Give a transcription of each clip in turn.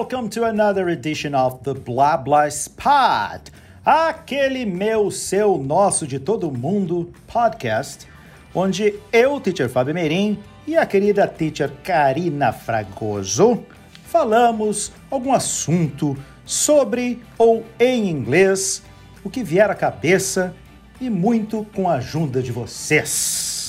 welcome to another edition of the Blah Blah Spot, aquele meu, seu, nosso, de todo mundo podcast, onde eu, teacher Fábio Merim, e a querida teacher Karina Fragoso falamos algum assunto sobre ou em inglês, o que vier à cabeça e muito com a ajuda de vocês.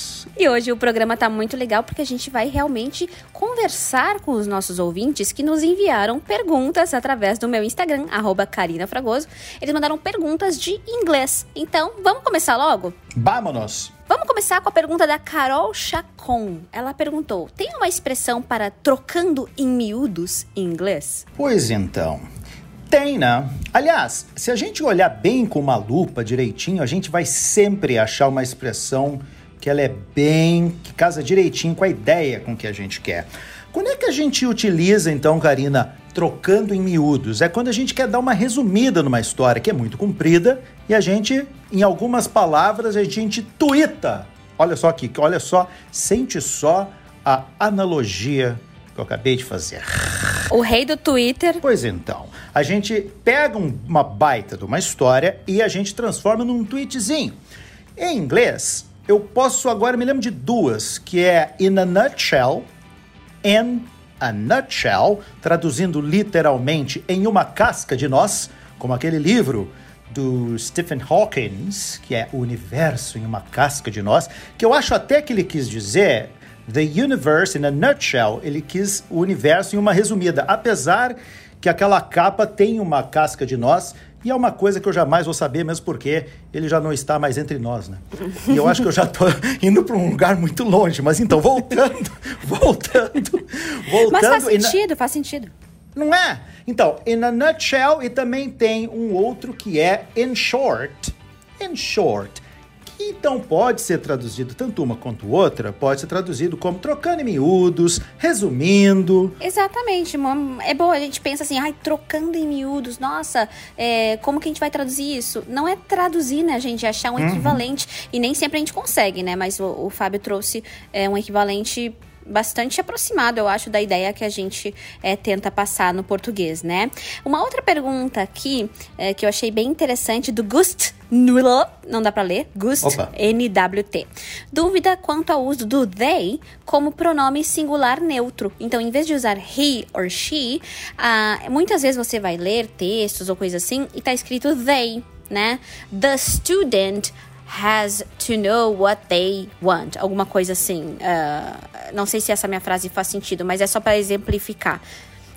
E hoje o programa tá muito legal porque a gente vai realmente conversar com os nossos ouvintes que nos enviaram perguntas através do meu Instagram, arroba Karina Fragoso. Eles mandaram perguntas de inglês. Então, vamos começar logo? Vámonos! Vamos começar com a pergunta da Carol Chacon. Ela perguntou: tem uma expressão para trocando em miúdos em inglês? Pois então. Tem, né? Aliás, se a gente olhar bem com uma lupa direitinho, a gente vai sempre achar uma expressão que ela é bem, que casa direitinho com a ideia com que a gente quer. Quando é que a gente utiliza, então, Karina, trocando em miúdos? É quando a gente quer dar uma resumida numa história que é muito comprida e a gente, em algumas palavras, a gente tuita. Olha só aqui, olha só, sente só a analogia que eu acabei de fazer. O rei do Twitter. Pois então, a gente pega um, uma baita de uma história e a gente transforma num tweetzinho. Em inglês, eu posso agora me lembro de duas, que é in a nutshell, in a nutshell, traduzindo literalmente em uma casca de nós, como aquele livro do Stephen Hawking, que é o universo em uma casca de nós, que eu acho até que ele quis dizer the universe in a nutshell, ele quis o universo em uma resumida, apesar que aquela capa tem uma casca de nós e é uma coisa que eu jamais vou saber, mesmo porque ele já não está mais entre nós, né? E eu acho que eu já estou indo para um lugar muito longe. Mas então, voltando, voltando, voltando. Mas faz sentido, na... faz sentido. Não é? Então, in a nutshell, e também tem um outro que é in short. In short. Então pode ser traduzido tanto uma quanto outra, pode ser traduzido como trocando em miúdos, resumindo. Exatamente, é bom, a gente pensa assim, ai, trocando em miúdos, nossa, é, como que a gente vai traduzir isso? Não é traduzir, né, gente, achar um uhum. equivalente, e nem sempre a gente consegue, né, mas o, o Fábio trouxe é, um equivalente bastante aproximado, eu acho, da ideia que a gente é, tenta passar no português, né? Uma outra pergunta aqui é, que eu achei bem interessante do Gust Nulo, não dá para ler, Gust N-W-T. Dúvida quanto ao uso do they como pronome singular neutro. Então, em vez de usar he or she, uh, muitas vezes você vai ler textos ou coisa assim e tá escrito they, né? The student has to know what they want. Alguma coisa assim. Uh, não sei se essa minha frase faz sentido, mas é só para exemplificar.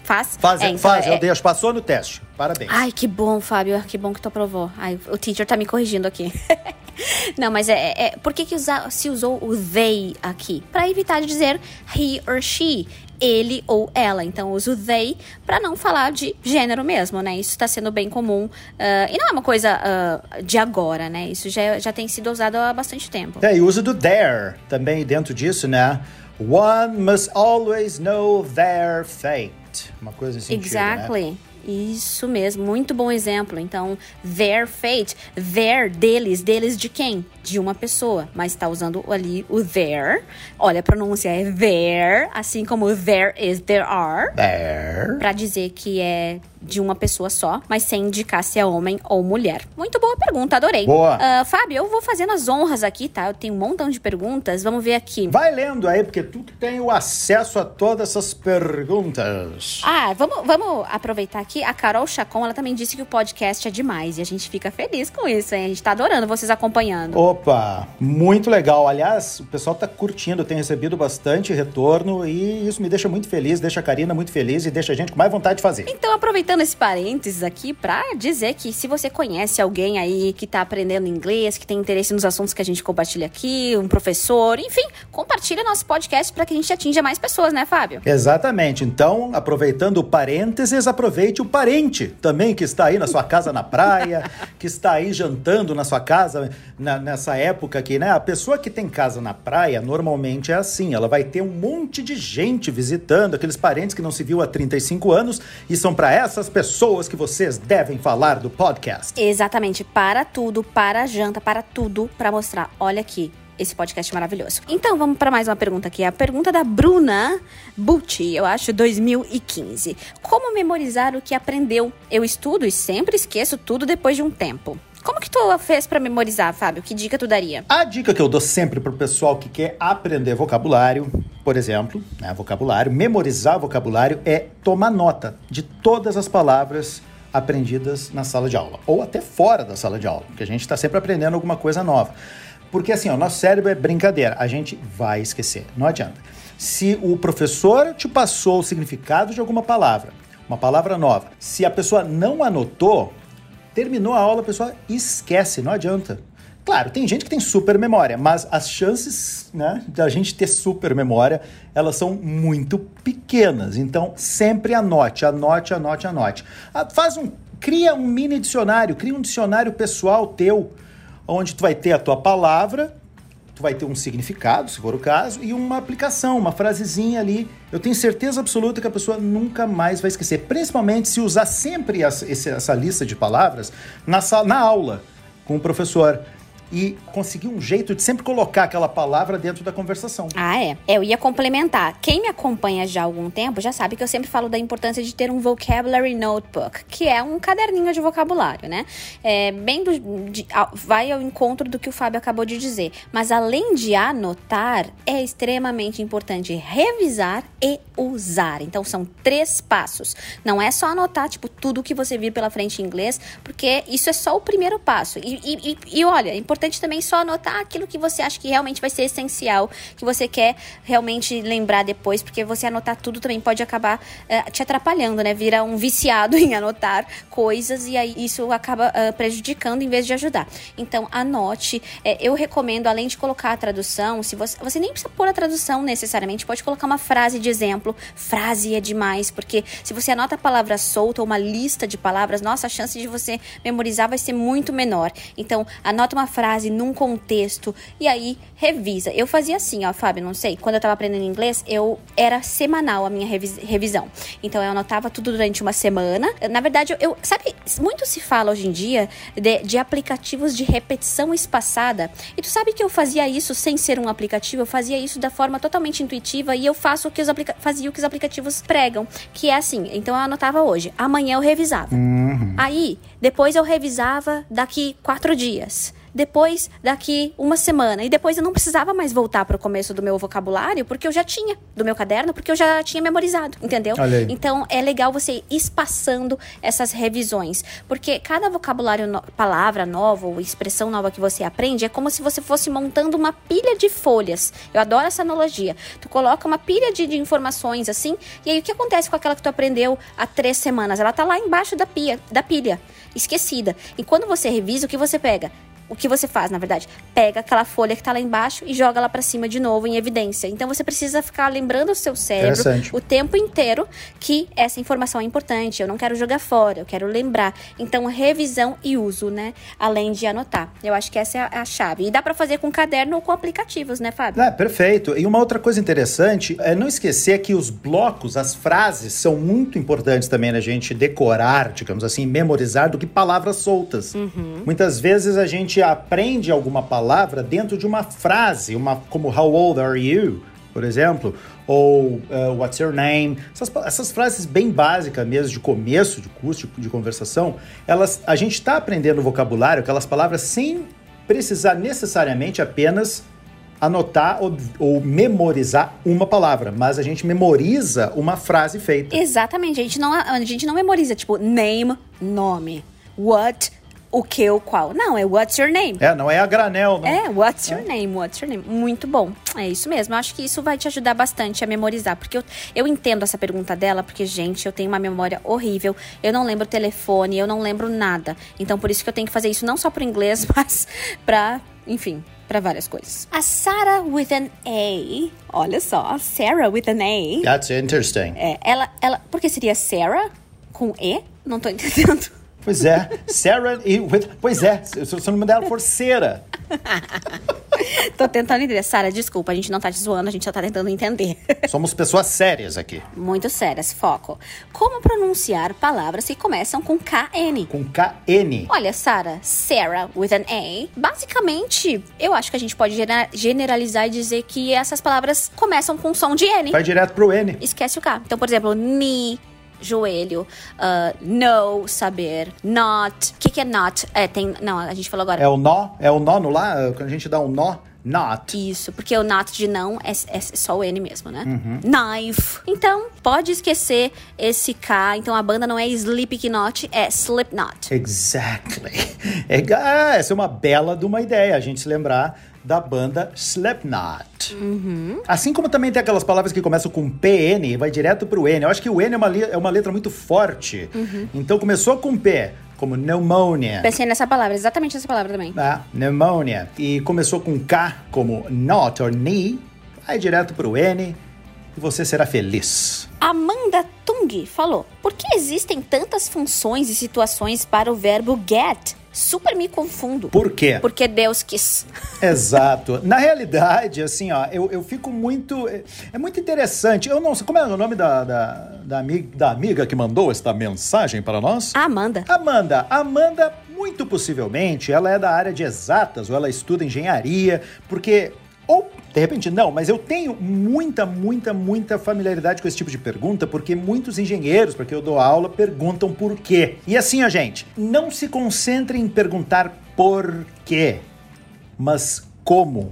Faz? Faz, é, então, faz, é... eu deixo. Passou no teste. Parabéns. Ai, que bom, Fábio. Que bom que tu aprovou. Ai, o teacher tá me corrigindo aqui. Não, mas é, é, por que, que usa, se usou o they aqui? Para evitar de dizer he or she ele ou ela. Então, uso they para não falar de gênero mesmo, né? Isso está sendo bem comum. Uh, e não é uma coisa uh, de agora, né? Isso já, já tem sido usado há bastante tempo. É, e uso do there também dentro disso, né? One must always know their fate. Uma coisa assim. Exactly. Né? Isso mesmo, muito bom exemplo. Então, their fate, their deles, deles de quem? De uma pessoa, mas está usando ali o there. Olha, a pronúncia é there, assim como there is, there are. There. Para dizer que é de uma pessoa só, mas sem indicar se é homem ou mulher. Muito boa pergunta, adorei. Boa. Uh, Fábio, eu vou fazendo as honras aqui, tá? Eu tenho um montão de perguntas, vamos ver aqui. Vai lendo aí, porque tu tem o acesso a todas essas perguntas. Ah, vamos, vamos aproveitar aqui. A Carol Chacon, ela também disse que o podcast é demais e a gente fica feliz com isso, hein? A gente tá adorando vocês acompanhando. Opa, muito legal. Aliás, o pessoal tá curtindo, tem recebido bastante retorno e isso me deixa muito feliz, deixa a Karina muito feliz e deixa a gente com mais vontade de fazer. Então, aproveitando aproveitando esse parênteses aqui para dizer que se você conhece alguém aí que está aprendendo inglês, que tem interesse nos assuntos que a gente compartilha aqui, um professor, enfim, compartilha nosso podcast para que a gente atinja mais pessoas, né, Fábio? Exatamente. Então, aproveitando o parênteses, aproveite o parente também que está aí na sua casa na praia, que está aí jantando na sua casa na, nessa época aqui, né? A pessoa que tem casa na praia normalmente é assim, ela vai ter um monte de gente visitando, aqueles parentes que não se viu há 35 anos e são para essas as pessoas que vocês devem falar do podcast. Exatamente, para tudo, para janta, para tudo, para mostrar. Olha aqui, esse podcast maravilhoso. Então, vamos para mais uma pergunta aqui. A pergunta da Bruna Bucci, eu acho, 2015. Como memorizar o que aprendeu? Eu estudo e sempre esqueço tudo depois de um tempo. Como que tu fez para memorizar, Fábio? Que dica tu daria? A dica que eu dou sempre pro pessoal que quer aprender vocabulário, por exemplo, né, vocabulário, memorizar vocabulário é tomar nota de todas as palavras aprendidas na sala de aula ou até fora da sala de aula, porque a gente está sempre aprendendo alguma coisa nova. Porque assim, o nosso cérebro é brincadeira, a gente vai esquecer, não adianta. Se o professor te passou o significado de alguma palavra, uma palavra nova, se a pessoa não anotou, terminou a aula, a pessoa esquece, não adianta. Claro, tem gente que tem super memória, mas as chances né, da gente ter super memória, elas são muito pequenas. Então, sempre anote, anote, anote, anote. Ah, faz um, cria um mini dicionário, cria um dicionário pessoal teu, onde tu vai ter a tua palavra, tu vai ter um significado, se for o caso, e uma aplicação, uma frasezinha ali. Eu tenho certeza absoluta que a pessoa nunca mais vai esquecer, principalmente se usar sempre essa, essa lista de palavras na, na aula com o professor e conseguir um jeito de sempre colocar aquela palavra dentro da conversação. Ah, é. Eu ia complementar. Quem me acompanha já há algum tempo já sabe que eu sempre falo da importância de ter um vocabulary notebook, que é um caderninho de vocabulário, né? É bem do, de, vai ao encontro do que o Fábio acabou de dizer. Mas além de anotar, é extremamente importante revisar e usar. Então são três passos. Não é só anotar tipo tudo que você vir pela frente em inglês, porque isso é só o primeiro passo. E, e, e olha, é importante importante também só anotar aquilo que você acha que realmente vai ser essencial, que você quer realmente lembrar depois, porque você anotar tudo também pode acabar uh, te atrapalhando, né? Vira um viciado em anotar coisas e aí isso acaba uh, prejudicando em vez de ajudar. Então, anote. É, eu recomendo, além de colocar a tradução, se você, você nem precisa pôr a tradução necessariamente, pode colocar uma frase de exemplo. Frase é demais, porque se você anota a palavra solta ou uma lista de palavras, nossa, a chance de você memorizar vai ser muito menor. Então, anota uma frase frase num contexto e aí revisa. Eu fazia assim, ó, Fábio, não sei, quando eu tava aprendendo inglês, eu era semanal a minha revis revisão. Então eu anotava tudo durante uma semana. Na verdade, eu, sabe, muito se fala hoje em dia de, de aplicativos de repetição espaçada. E tu sabe que eu fazia isso sem ser um aplicativo, eu fazia isso da forma totalmente intuitiva e eu faço o que os fazia o que os aplicativos pregam, que é assim. Então eu anotava hoje, amanhã eu revisava. Uhum. Aí, depois eu revisava daqui quatro dias depois daqui uma semana. E depois eu não precisava mais voltar para o começo do meu vocabulário, porque eu já tinha, do meu caderno, porque eu já tinha memorizado, entendeu? Então é legal você ir espaçando essas revisões, porque cada vocabulário, no, palavra nova ou expressão nova que você aprende é como se você fosse montando uma pilha de folhas. Eu adoro essa analogia. Tu coloca uma pilha de, de informações assim, e aí o que acontece com aquela que tu aprendeu há três semanas? Ela tá lá embaixo da, pia, da pilha, esquecida. E quando você revisa, o que você pega? O que você faz, na verdade? Pega aquela folha que está lá embaixo e joga lá para cima de novo em evidência. Então você precisa ficar lembrando o seu cérebro o tempo inteiro que essa informação é importante. Eu não quero jogar fora, eu quero lembrar. Então revisão e uso, né? Além de anotar. Eu acho que essa é a chave. E dá para fazer com caderno ou com aplicativos, né, Fábio? É, perfeito. E uma outra coisa interessante é não esquecer que os blocos, as frases são muito importantes também na gente decorar, digamos assim, memorizar do que palavras soltas. Uhum. Muitas vezes a gente gente aprende alguma palavra dentro de uma frase, uma como How old are you? Por exemplo, ou uh, What's your name? Essas, essas, frases bem básicas mesmo, de começo de curso, de, de conversação, elas, a gente está aprendendo vocabulário, aquelas palavras sem precisar necessariamente apenas anotar ou, ou, memorizar uma palavra, mas a gente memoriza uma frase feita. Exatamente, a gente não, a gente não memoriza, tipo, name, nome. What, o que ou qual. Não, é what's your name. É, não é a granel, não. É, what's your é. name, what's your name. Muito bom. É isso mesmo. Eu acho que isso vai te ajudar bastante a memorizar. Porque eu, eu entendo essa pergunta dela, porque, gente, eu tenho uma memória horrível. Eu não lembro o telefone, eu não lembro nada. Então, por isso que eu tenho que fazer isso não só pro inglês, mas pra, enfim, para várias coisas. A Sarah with an A, olha só, Sarah with an A. That's interesting. É, ela, ela, porque seria Sarah com E? Não tô entendendo. Pois é, Sarah e. Pois é, se o nome dela for Cera. Tô tentando entender. Sara, desculpa, a gente não tá te zoando, a gente só tá tentando entender. Somos pessoas sérias aqui. Muito sérias, foco. Como pronunciar palavras que começam com KN? Com KN. Olha, Sara, Sarah with an A. Basicamente, eu acho que a gente pode generalizar e dizer que essas palavras começam com som de N. Vai direto pro N. Esquece o K. Então, por exemplo, knee, joelho, uh, know, saber, not. O que, que é not? É, tem. Não, a gente falou agora. É o nó? É o nó no lá? Quando a gente dá um nó? Not. Isso, porque o not de não é, é só o N mesmo, né? Uhum. Knife. Então, pode esquecer esse K. Então, a banda não é Slipknot, é Slipknot. Exactly. É, ah, essa é uma bela de uma ideia, a gente se lembrar da banda Slipknot. Uhum. Assim como também tem aquelas palavras que começam com PN e vai direto pro N. Eu acho que o N é uma, é uma letra muito forte. Uhum. Então começou com P, como pneumonia. Pensei nessa palavra, exatamente essa palavra também. Ah, pneumonia. E começou com K, como not or knee, vai direto pro N e você será feliz. Amanda Tung falou: Por que existem tantas funções e situações para o verbo get? Super me confundo. Por quê? Porque Deus quis. Exato. Na realidade, assim, ó, eu, eu fico muito. É, é muito interessante. Eu não sei. Como é o nome da, da, da, amiga, da amiga que mandou esta mensagem para nós? Amanda. Amanda. Amanda, muito possivelmente, ela é da área de exatas ou ela estuda engenharia, porque ou, de repente, não, mas eu tenho muita, muita, muita familiaridade com esse tipo de pergunta, porque muitos engenheiros, porque eu dou aula, perguntam por quê. E assim, ó, gente, não se concentre em perguntar por quê, mas como.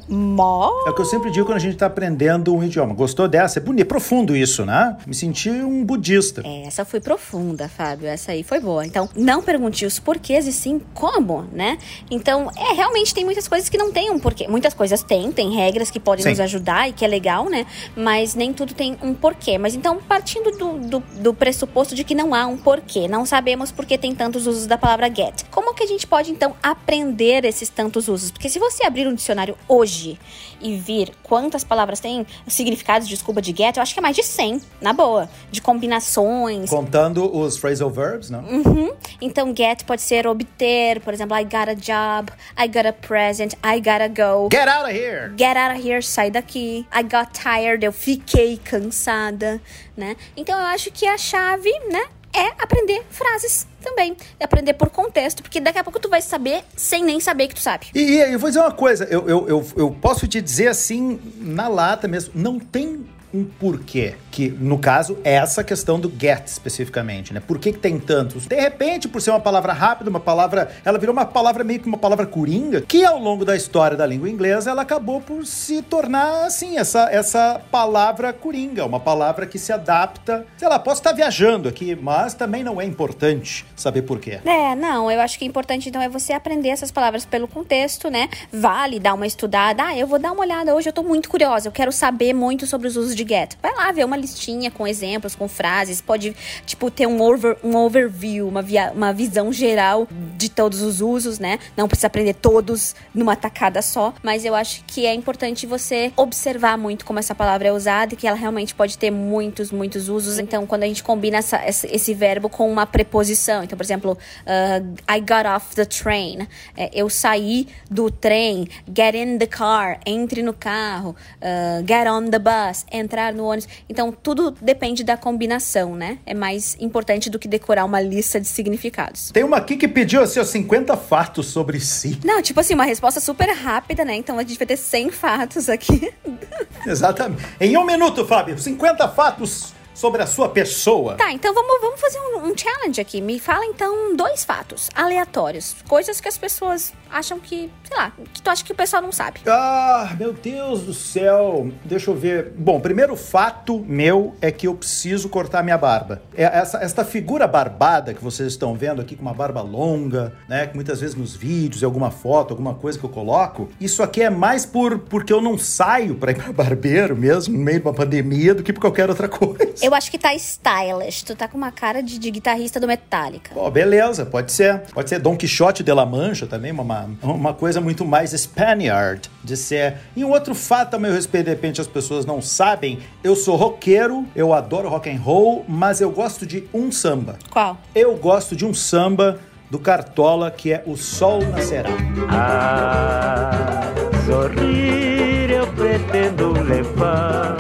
É o que eu sempre digo quando a gente está aprendendo um idioma. Gostou dessa? É bonito, profundo isso, né? Me senti um budista. É, essa foi profunda, Fábio. Essa aí foi boa. Então, não pergunte os porquês e sim como, né? Então, é, realmente tem muitas coisas que não tem um porquê. Muitas coisas tem, tem regras que podem sim. nos ajudar e que é legal, né? Mas nem tudo tem um porquê. Mas então, partindo do, do, do pressuposto de que não há um porquê, não sabemos por que tem tantos usos da palavra get. Como que a gente pode, então, aprender esses tantos usos? Porque se você abrir um dicionário dicionário hoje e vir quantas palavras tem significados, desculpa, de get, eu acho que é mais de 100, na boa. De combinações. Contando os phrasal verbs, não? Uhum. Então, get pode ser obter, por exemplo, I got a job, I got a present, I gotta go. Get out of here! Get out of here, sai daqui. I got tired, eu fiquei cansada, né? Então, eu acho que a chave, né? É aprender frases também. É aprender por contexto, porque daqui a pouco tu vai saber sem nem saber que tu sabe. E, e eu vou dizer uma coisa, eu, eu, eu, eu posso te dizer assim, na lata mesmo, não tem um porquê. Que, no caso, é essa questão do get especificamente, né? Por que, que tem tantos? De repente, por ser uma palavra rápida, uma palavra. Ela virou uma palavra meio que uma palavra coringa, que ao longo da história da língua inglesa, ela acabou por se tornar, assim, essa, essa palavra coringa, uma palavra que se adapta. Sei lá, posso estar viajando aqui, mas também não é importante saber por quê. É, não, eu acho que é importante então é você aprender essas palavras pelo contexto, né? Vale dar uma estudada. Ah, eu vou dar uma olhada hoje, eu tô muito curiosa, eu quero saber muito sobre os usos de de get. Vai lá ver uma listinha com exemplos, com frases, pode, tipo, ter um, over, um overview, uma, via, uma visão geral de todos os usos, né? Não precisa aprender todos numa tacada só, mas eu acho que é importante você observar muito como essa palavra é usada e que ela realmente pode ter muitos, muitos usos. Então, quando a gente combina essa, esse verbo com uma preposição, então, por exemplo, uh, I got off the train, é, eu saí do trem, get in the car, entre no carro, uh, get on the bus, entrar no ônibus. Então, tudo depende da combinação, né? É mais importante do que decorar uma lista de significados. Tem uma aqui que pediu, assim, 50 fatos sobre si. Não, tipo assim, uma resposta super rápida, né? Então, a gente vai ter 100 fatos aqui. Exatamente. Em um minuto, Fábio, 50 fatos sobre a sua pessoa. Tá, então vamos, vamos fazer um, um, challenge aqui. Me fala então dois fatos aleatórios. Coisas que as pessoas acham que, sei lá, que tu acha que o pessoal não sabe. Ah, meu Deus do céu. Deixa eu ver. Bom, primeiro fato meu é que eu preciso cortar minha barba. É essa, esta figura barbada que vocês estão vendo aqui com uma barba longa, né? Que muitas vezes nos vídeos, alguma foto, alguma coisa que eu coloco, isso aqui é mais por porque eu não saio para ir para barbeiro mesmo, no meio de uma pandemia, do que por qualquer outra coisa. Eu acho que tá stylish. Tu tá com uma cara de, de guitarrista do Metallica. Pô, beleza, pode ser. Pode ser Don Quixote de La Mancha também, uma, uma, coisa muito mais Spaniard de ser. E um outro fato a meu respeito, de repente as pessoas não sabem, eu sou roqueiro, eu adoro rock and roll, mas eu gosto de um samba. Qual? Eu gosto de um samba do Cartola que é O Sol Nascerá. Ah, sorrir eu pretendo levar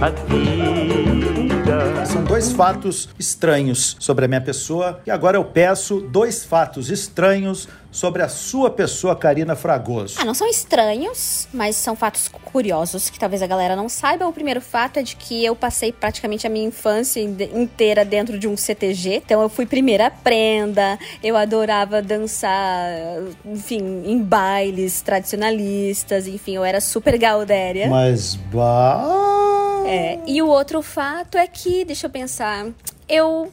a dois fatos estranhos sobre a minha pessoa. E agora eu peço dois fatos estranhos sobre a sua pessoa, Karina Fragoso. Ah, não são estranhos, mas são fatos curiosos que talvez a galera não saiba. O primeiro fato é de que eu passei praticamente a minha infância inteira dentro de um CTG. Então eu fui primeira prenda, eu adorava dançar, enfim, em bailes tradicionalistas, enfim, eu era super gaudéria. Mas bah. É, e o outro fato é que, deixa eu pensar, eu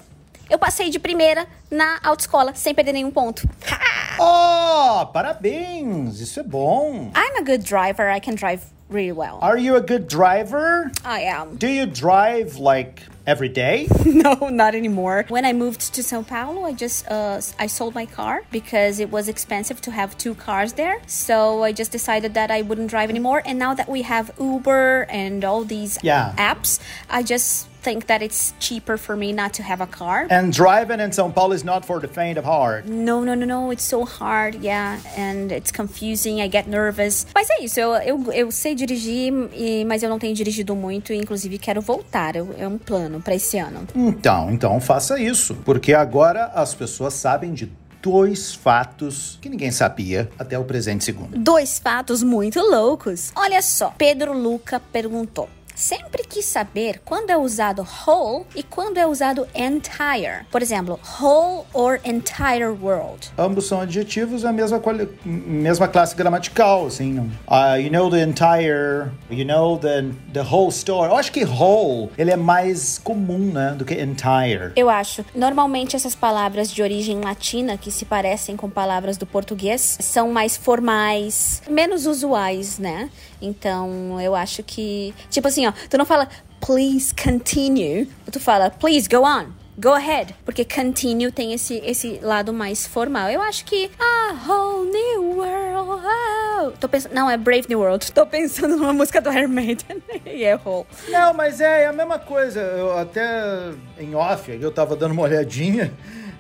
eu passei de primeira na autoescola, sem perder nenhum ponto. Oh, parabéns! Isso é bom. I'm a good driver. I can drive really well. Are you a good driver? I am. Do you drive like every day? no, not anymore. When I moved to São Paulo, I just uh, I sold my car because it was expensive to have two cars there. So I just decided that I wouldn't drive anymore. And now that we have Uber and all these Yeah. apps, I just think that it's cheaper for me not to have a car. And driving in São Paulo is not for the faint of heart. No, no, no, no. It's so hard, yeah. And it's confusing. I get nervous. Mas é isso. Eu, eu, eu sei dirigir, e- mas eu não tenho dirigido muito. E, inclusive, quero voltar. Eu- É um plano pra esse ano. Então, então faça isso, porque agora as pessoas sabem de dois fatos que ninguém sabia até o presente segundo. Dois fatos muito loucos. Olha só. Pedro Luca perguntou. Sempre quis saber quando é usado whole e quando é usado entire. Por exemplo, whole or entire world. Ambos são adjetivos, a mesma, mesma classe gramatical, assim. Uh, you know the entire, you know the, the whole story. Eu acho que whole, ele é mais comum, né, do que entire. Eu acho. Normalmente essas palavras de origem latina, que se parecem com palavras do português, são mais formais, menos usuais, né? Então eu acho que. Tipo assim, ó, tu não fala please continue, tu fala please go on. Go ahead, porque continue tem esse, esse lado mais formal. Eu acho que a whole new world. Oh. Tô pensando, não, é Brave New World. Tô pensando numa música do Iron Maiden e é whole. Não, mas é, é a mesma coisa. Eu até em off, eu tava dando uma olhadinha.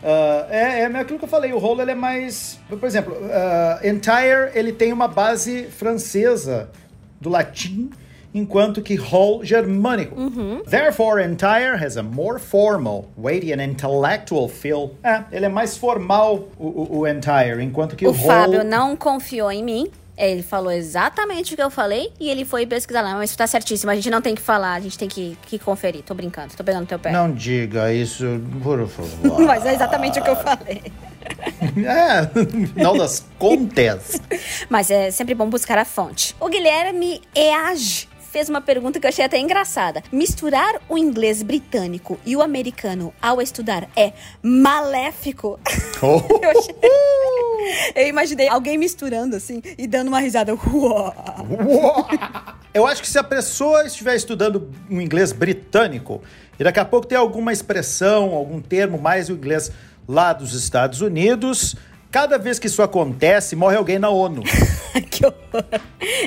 Ah, é, é aquilo que eu falei, o whole ele é mais. Por exemplo, ah, entire ele tem uma base francesa do latim, enquanto que whole germânico. Therefore, entire has a more formal, weighty and intellectual feel. É, ele é mais formal o, o, o entire, enquanto que o, O whole. Fábio não confiou em mim. Ele falou exatamente o que eu falei e ele foi pesquisar lá. Mas tá certíssimo, a gente não tem que falar, a gente tem que, que conferir. Tô brincando, tô pegando teu pé. Não diga isso, por favor. Mas é exatamente o que eu falei. é, final das contas. Mas é sempre bom buscar a fonte. O Guilherme Eage fez uma pergunta que eu achei até engraçada. Misturar o inglês britânico e o americano ao estudar é maléfico? Oh. Eu, achei... eu imaginei alguém misturando assim e dando uma risada. Uau. Eu acho que se a pessoa estiver estudando um inglês britânico e daqui a pouco tem alguma expressão, algum termo mais o inglês lá dos Estados Unidos, cada vez que isso acontece, morre alguém na ONU. que horror.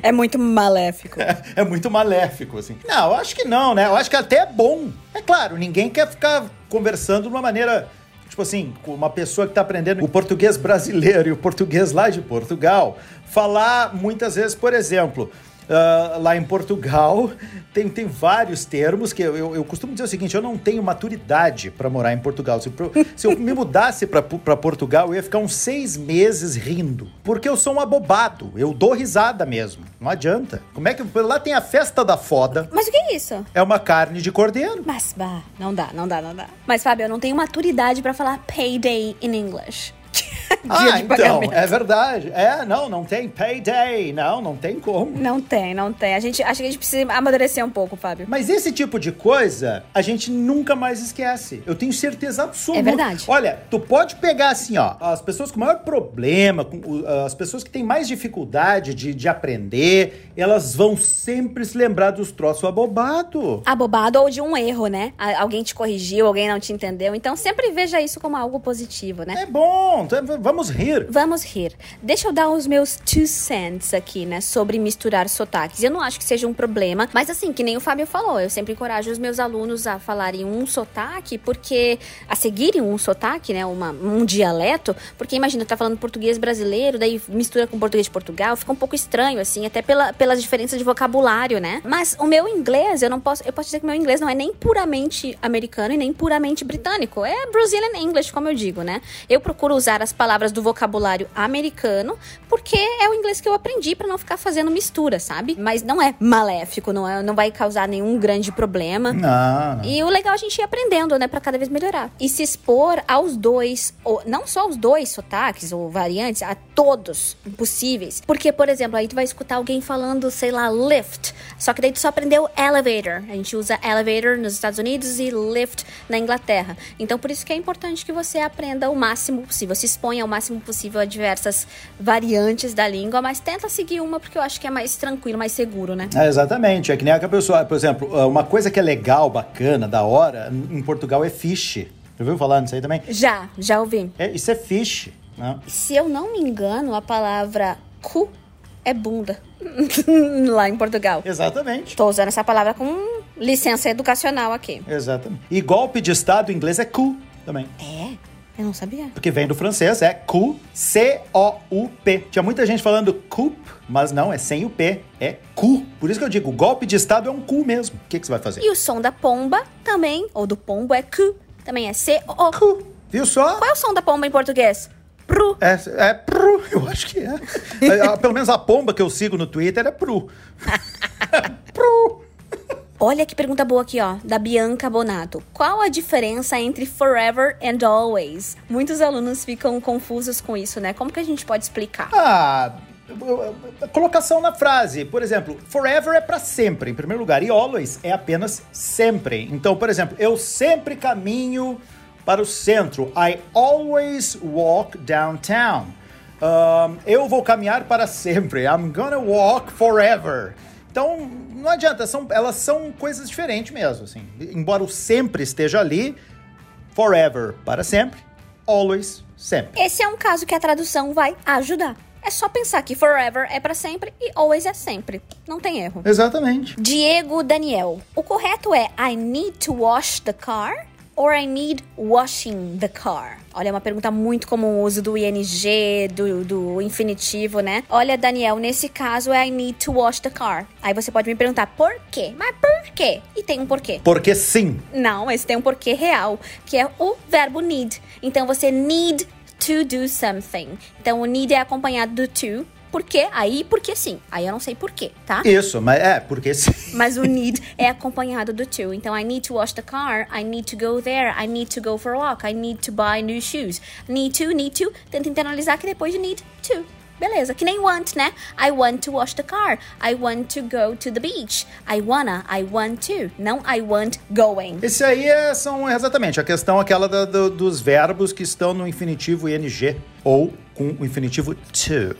É muito maléfico. É muito maléfico, assim. Não, eu acho que não, né? Eu acho que até é bom. É claro, ninguém quer ficar conversando de uma maneira. Tipo assim, com uma pessoa que está aprendendo o português brasileiro e o português lá de Portugal, falar muitas vezes, por exemplo, ah, lá em Portugal tem, tem vários termos que eu, eu, eu costumo dizer o seguinte: eu não tenho maturidade para morar em Portugal. Se, pro- se eu me mudasse para Portugal, eu ia ficar uns seis meses rindo, porque eu sou um abobado, eu dou risada mesmo, não adianta. Como é que lá tem a festa da foda? Mas o que é isso? É uma carne de cordeiro. Mas, bah, não dá, não dá, não dá. Mas, Fábio, eu não tenho maturidade pra falar payday in English. Ah, então, pagamento. é verdade. É, não, não tem payday. Não, não tem como. Não tem, não tem. A gente, acho que a gente precisa amadurecer um pouco, Fábio. Mas esse tipo de coisa, a gente nunca mais esquece. Eu tenho certeza absoluta. É verdade. Olha, tu pode pegar assim, ó, as pessoas com maior problema, com, o- as pessoas que têm mais dificuldade de, de aprender, elas vão sempre se lembrar dos troços abobados. Abobado ou de um erro, né? Alguém te corrigiu, alguém não te entendeu. Então, sempre veja isso como algo positivo, né? É bom, então, vamos rir. Vamos rir. Deixa eu dar os meus two cents aqui, né, sobre misturar sotaques. Eu não acho que seja um problema, mas assim, que nem o Fábio falou, eu sempre encorajo os meus alunos a falarem um sotaque, porque a seguirem um sotaque, né, uma, um dialeto, porque imagina, tá falando português brasileiro, daí mistura com português de Portugal, fica um pouco estranho, assim, até pela, pelas diferenças de vocabulário, né? Mas o meu inglês, eu não posso, eu posso dizer que meu inglês não é nem puramente americano e nem puramente britânico, é Brazilian English, como eu digo, né? Eu procuro usar as palavras do vocabulário americano, porque é o inglês que eu aprendi para não ficar fazendo mistura, sabe? Mas não é maléfico, não, é, não vai causar nenhum grande problema. Não, não. E o legal é a gente ir aprendendo, né, para cada vez melhorar. E se expor aos dois, ou não só aos dois sotaques ou variantes, a todos possíveis. Porque, por exemplo, aí tu vai escutar alguém falando, sei lá, lift, só que daí tu só aprendeu elevator. A gente usa elevator nos Estados Unidos e lift na Inglaterra. Então, por isso que é importante que você aprenda o máximo possível, se exponha o máximo possível a diversas variantes da língua, mas tenta seguir uma porque eu acho que é mais tranquilo, mais seguro, né? É, exatamente. É que nem a pessoa, por exemplo, uma coisa que é legal, bacana, da hora, em Portugal é fish. Já ouviu falar nisso aí também? Já, já ouvi. É, isso é fish. Né? Se eu não me engano, a palavra cu é bunda. Lá em Portugal. Exatamente. Tô usando essa palavra com licença educacional aqui. Exatamente. E golpe de estado em inglês é coup também. É? Eu não sabia. Porque vem do francês, é coup, C-O-U-P. Tinha muita gente falando coup, mas não, é sem o P, é cu. Por isso que eu digo, golpe de estado é um cu mesmo. O que, que você vai fazer? E o som da pomba também, ou do pombo, é cu. Também é C-O-U. Viu só? Qual é o som da pomba em português? Pru. É, é pru, eu acho que é. é. Pelo menos a pomba que eu sigo no Twitter é pru. pru. Olha que pergunta boa aqui, ó, da Bianca Bonato. Qual a diferença entre forever and always? Muitos alunos ficam confusos com isso, né? Como que a gente pode explicar? Ah, colocação na frase. Por exemplo, forever é para sempre, em primeiro lugar, e always é apenas sempre. Então, por exemplo, eu sempre caminho para o centro. I always walk downtown. Um, eu vou caminhar para sempre. I'm gonna walk forever. Então, não adianta, são, elas são coisas diferentes mesmo, assim. Embora o sempre esteja ali, forever, para sempre, always, sempre. Esse é um caso que a tradução vai ajudar. É só pensar que forever é para sempre e always é sempre. Não tem erro. Exatamente. Diego Daniel. O correto é I need to wash the car or I need washing the car? Olha, é uma pergunta muito comum, o uso do ing, do, do infinitivo, né? Olha, Daniel, nesse caso é I need to wash the car. Aí você pode me perguntar por quê? Mas por quê? E tem um porquê. Porque sim. Não, esse tem um porquê real, que é o verbo need. Então você need to do something. Então o need é acompanhado do to, porque aí, porque sim. Aí eu não sei porquê, tá? Isso, mas é, porque sim. Mas o need é acompanhado do to. Então, I need to wash the car, I need to go there, I need to go for a walk, I need to buy new shoes. Need to, need to. Tenta internalizar que depois de need to. Beleza, que nem want, né? I want to wash the car. I want to go to the beach. I wanna, I want to. Não I want going. Esse aí é, são exatamente a questão aquela da, do, dos verbos que estão no infinitivo ing ou com o infinitivo to.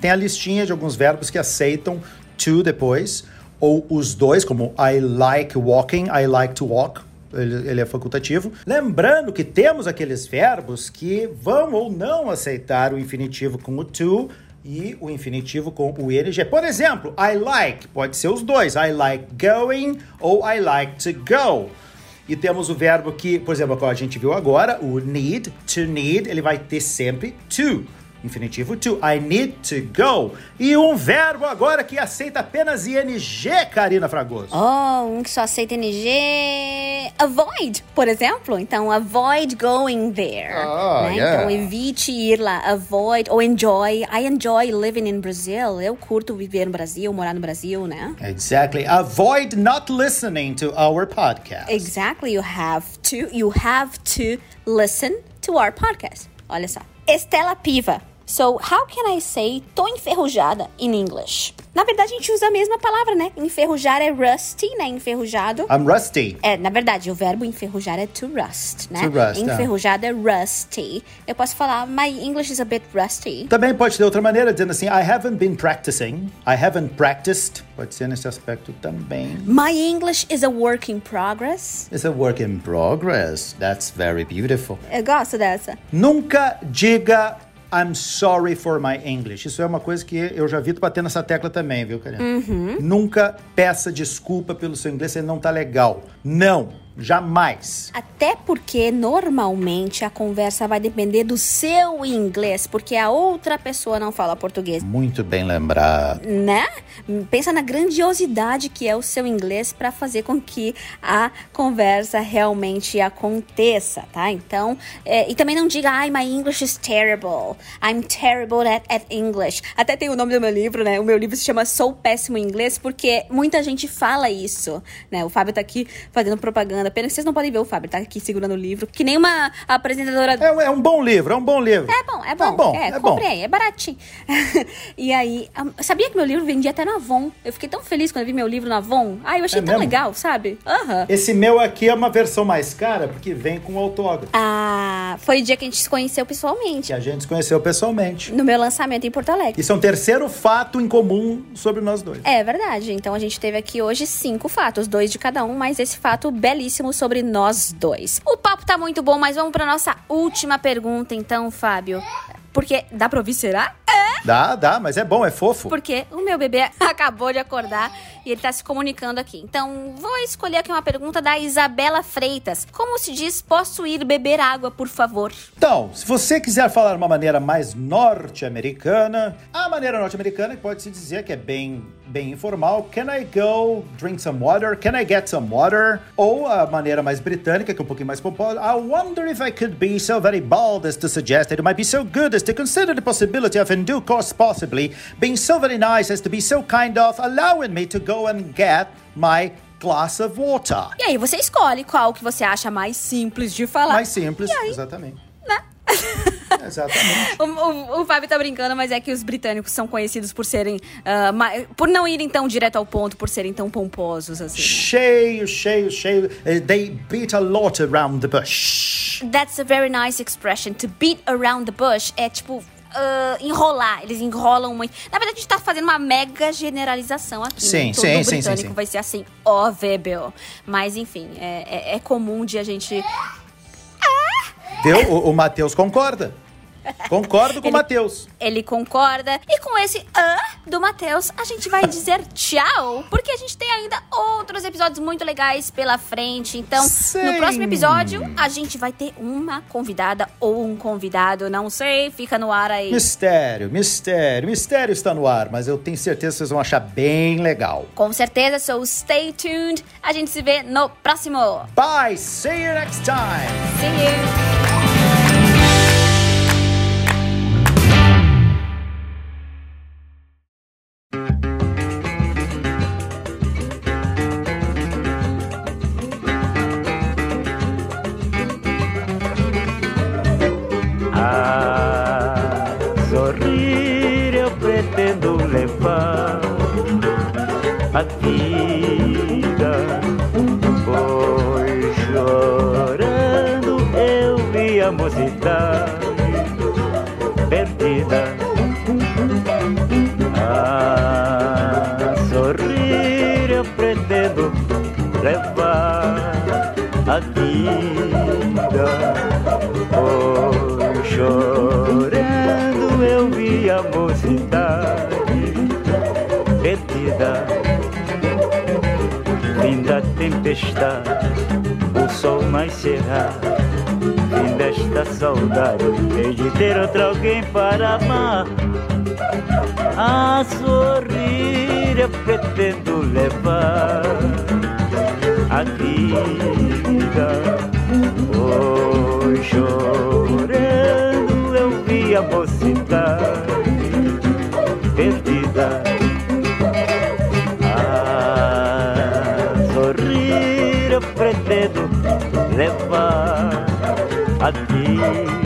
Tem a listinha de alguns verbos que aceitam to depois, ou os dois, como I like walking, I like to walk, ele, ele, é facultativo. Lembrando que temos aqueles verbos que vão ou não aceitar o infinitivo com o to e o infinitivo com o ing. Por exemplo, I like, pode ser os dois. I like going ou I like to go. E temos o verbo que, por exemplo, a gente viu agora, o need, to need, ele vai ter sempre to. Infinitivo to. I need to go. E um verbo agora que aceita apenas ing, Karina Fragoso. Oh, um que só aceita ing. Avoid, por exemplo. Então, avoid going there. Oh, né? yeah. Então, evite ir lá. Avoid ou enjoy. I enjoy living in Brazil. Eu curto viver no Brasil, morar no Brasil, né? Exactly. Avoid not listening to our podcast. Exactly. You have to. You have to listen to our podcast. Olha só. Estela Piva. So, how can I say tô enferrujada in English? Na verdade, a gente usa a mesma palavra, né? Enferrujar é rusty, né? Enferrujado. I'm rusty. É, na verdade, o verbo enferrujar é to rust, né? To rust, Enferrujado é rusty. Eu posso falar, my English is a bit rusty. Também pode ter outra maneira, dizendo assim, I haven't been practicing. I haven't practiced. Pode ser nesse aspecto também. My English is a work in progress. It's a work in progress. That's very beautiful. Eu gosto dessa. Nunca diga I'm sorry for my English. Isso é uma coisa que eu já vi tu bater nessa tecla também, viu, Karina? Uhum. Nunca peça desculpa pelo seu inglês se ele não tá legal. Não. Jamais. Até porque normalmente a conversa vai depender do seu inglês, porque a outra pessoa não fala português. Muito bem lembrado. Né? Pensa na grandiosidade que é o seu inglês para fazer com que a conversa realmente aconteça, tá? Então, é, e também não diga, ai, my English is terrible. I'm terrible at, at English. Até tem o nome do meu livro, né? O meu livro se chama Sou Péssimo em Inglês, porque muita gente fala isso, né? O Fábio tá aqui fazendo propaganda que vocês não podem ver o Fábio, tá aqui segurando o livro. Que nem uma apresentadora. É, é um bom livro, é um bom livro. É bom, é bom. É, bom, é, é comprei, bom. é baratinho. e aí, sabia que meu livro vendia até na Avon. Eu fiquei tão feliz quando eu vi meu livro na Avon. Ah, eu achei é tão mesmo? legal, sabe? Uhum. Esse meu aqui é uma versão mais cara, porque vem com autógrafo. Ah, foi o dia que a gente se conheceu pessoalmente. Que a gente se conheceu pessoalmente. No meu lançamento em Porto Alegre. Isso é um terceiro fato em comum sobre nós dois. É verdade. Então a gente teve aqui hoje cinco fatos, dois de cada um, mas esse fato belíssimo sobre nós dois. O papo tá muito bom, mas vamos para nossa última pergunta, então, Fábio. Porque dá pra ouvir, será? É. Dá, dá, mas é bom, é fofo. Porque o meu bebê acabou de acordar e ele tá se comunicando aqui. Então, vou escolher aqui uma pergunta da Isabela Freitas. Como se diz, posso ir beber água, por favor? Então, se você quiser falar de uma maneira mais norte-americana, a maneira norte-americana pode se dizer que é bem bem informal, can I go drink some water? Can I get some water? Ou a maneira mais britânica, que é um pouquinho mais pomposa, I wonder if I could be so very bold as to suggest that it might be so good as to consider the possibility of in due course possibly being so very nice as to be so kind of allowing me to go and get my glass of water. E aí você escolhe qual que você acha mais simples de falar. Mais simples, exatamente. Né? Exatamente. o, o, o, Fábio tá brincando, mas é que os britânicos são conhecidos por serem. Uh, por não irem tão direto ao ponto, por serem tão pomposos assim. Cheio, cheio, cheio. Uh, they beat a lot around the bush. That's a very nice expression. To beat around the bush é tipo. Uh, enrolar, eles enrolam muito. Na verdade, a gente tá fazendo uma mega generalização aqui. Sim, né? Todo sim, sim, britânico sim, vai ser assim, óbvio. Mas, enfim, é, é, é comum de a gente. Deu? O, o Matheus concorda. Concordo com o Matheus. Ele concorda. E com esse ah do Matheus, a gente vai dizer tchau, porque a gente tem ainda outros episódios muito legais pela frente. Então, Sim. no próximo episódio, a gente vai ter uma convidada ou um convidado, não sei, fica no ar aí. Mistério, mistério, mistério está no ar, mas eu tenho certeza que vocês vão achar bem legal. Com certeza, so stay tuned. A gente se vê no próximo. Bye, see you next time. See you. Mocidade perdida fim da tempestade, o sol mais cerrado, fim desta saudade, em de ter outro alguém para amar. A sorrir eu pretendo levar a vida. Hoje chorando eu vi a mocidade perdida pretendo levar a vida.